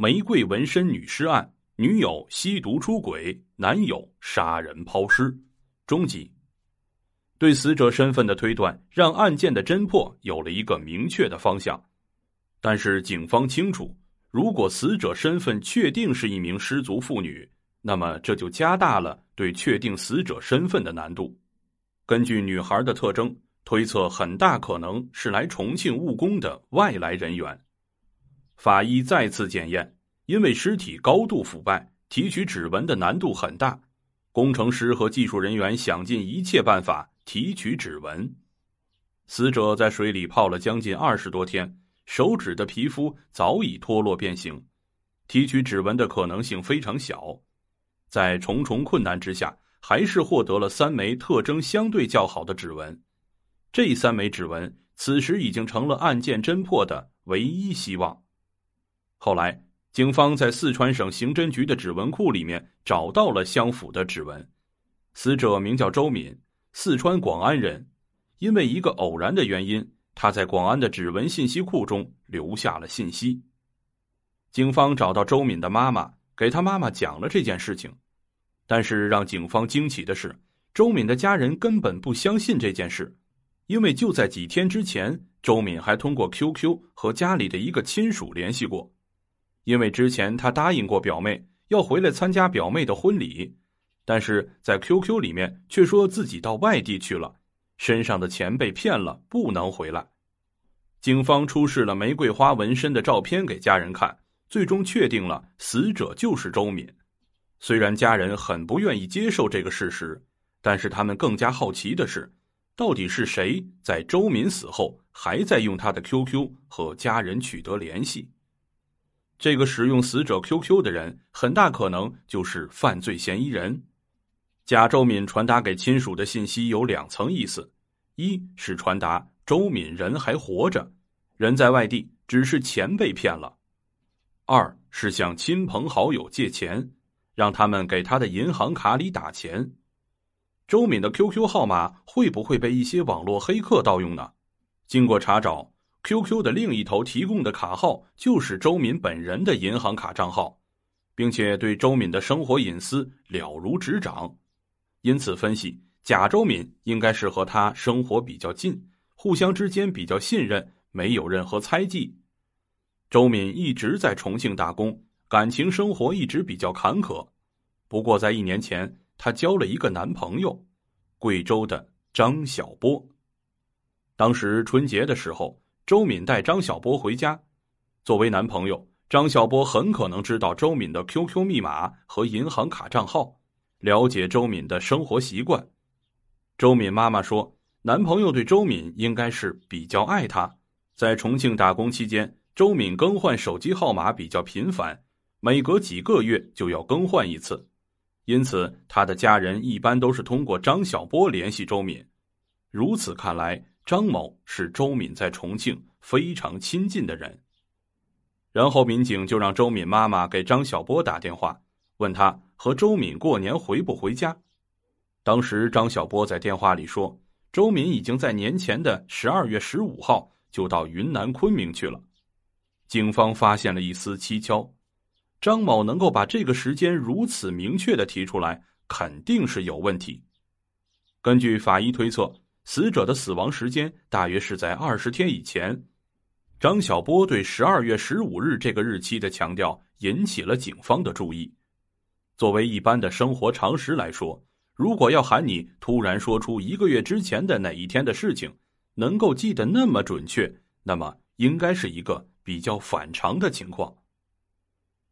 玫瑰纹身女尸案，女友吸毒出轨，男友杀人抛尸。终极。对死者身份的推断，让案件的侦破有了一个明确的方向。但是警方清楚，如果死者身份确定是一名失足妇女，那么这就加大了对确定死者身份的难度。根据女孩的特征，推测很大可能是来重庆务工的外来人员。法医再次检验，因为尸体高度腐败，提取指纹的难度很大。工程师和技术人员想尽一切办法提取指纹。死者在水里泡了将近二十多天，手指的皮肤早已脱落变形，提取指纹的可能性非常小。在重重困难之下，还是获得了三枚特征相对较好的指纹。这三枚指纹此时已经成了案件侦破的唯一希望。后来，警方在四川省刑侦局的指纹库里面找到了相符的指纹。死者名叫周敏，四川广安人。因为一个偶然的原因，他在广安的指纹信息库中留下了信息。警方找到周敏的妈妈，给他妈妈讲了这件事情。但是让警方惊奇的是，周敏的家人根本不相信这件事，因为就在几天之前，周敏还通过 QQ 和家里的一个亲属联系过。因为之前他答应过表妹要回来参加表妹的婚礼，但是在 QQ 里面却说自己到外地去了，身上的钱被骗了，不能回来。警方出示了玫瑰花纹身的照片给家人看，最终确定了死者就是周敏。虽然家人很不愿意接受这个事实，但是他们更加好奇的是，到底是谁在周敏死后还在用他的 QQ 和家人取得联系？这个使用死者 QQ 的人，很大可能就是犯罪嫌疑人。贾周敏传达给亲属的信息有两层意思：一是传达周敏人还活着，人在外地，只是钱被骗了；二是向亲朋好友借钱，让他们给他的银行卡里打钱。周敏的 QQ 号码会不会被一些网络黑客盗用呢？经过查找。QQ 的另一头提供的卡号就是周敏本人的银行卡账号，并且对周敏的生活隐私了如指掌，因此分析贾周敏应该是和他生活比较近，互相之间比较信任，没有任何猜忌。周敏一直在重庆打工，感情生活一直比较坎坷，不过在一年前，她交了一个男朋友，贵州的张小波。当时春节的时候。周敏带张小波回家，作为男朋友，张小波很可能知道周敏的 QQ 密码和银行卡账号，了解周敏的生活习惯。周敏妈妈说，男朋友对周敏应该是比较爱她。在重庆打工期间，周敏更换手机号码比较频繁，每隔几个月就要更换一次，因此他的家人一般都是通过张小波联系周敏。如此看来。张某是周敏在重庆非常亲近的人，然后民警就让周敏妈妈给张小波打电话，问他和周敏过年回不回家。当时张小波在电话里说，周敏已经在年前的十二月十五号就到云南昆明去了。警方发现了一丝蹊跷，张某能够把这个时间如此明确的提出来，肯定是有问题。根据法医推测。死者的死亡时间大约是在二十天以前。张小波对十二月十五日这个日期的强调引起了警方的注意。作为一般的生活常识来说，如果要喊你突然说出一个月之前的哪一天的事情，能够记得那么准确，那么应该是一个比较反常的情况。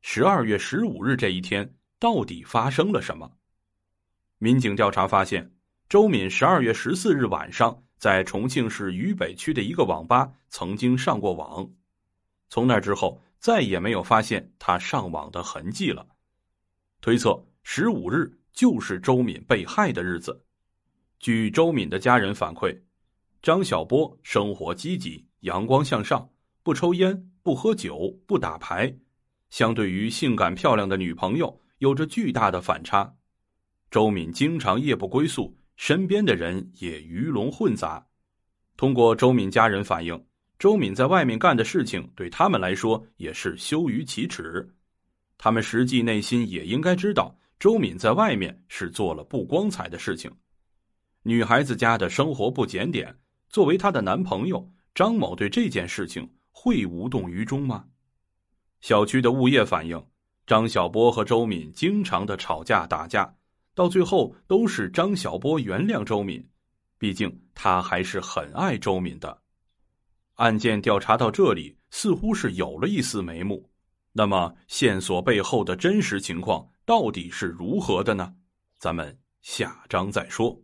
十二月十五日这一天到底发生了什么？民警调查发现。周敏十二月十四日晚上在重庆市渝北区的一个网吧曾经上过网，从那之后再也没有发现他上网的痕迹了。推测十五日就是周敏被害的日子。据周敏的家人反馈，张小波生活积极、阳光向上，不抽烟、不喝酒、不打牌，相对于性感漂亮的女朋友，有着巨大的反差。周敏经常夜不归宿。身边的人也鱼龙混杂。通过周敏家人反映，周敏在外面干的事情对他们来说也是羞于启齿。他们实际内心也应该知道，周敏在外面是做了不光彩的事情。女孩子家的生活不检点，作为她的男朋友张某，对这件事情会无动于衷吗？小区的物业反映，张小波和周敏经常的吵架打架，到最后都是张小波原谅周敏，毕竟他还是很爱周敏的。案件调查到这里，似乎是有了一丝眉目。那么，线索背后的真实情况到底是如何的呢？咱们下章再说。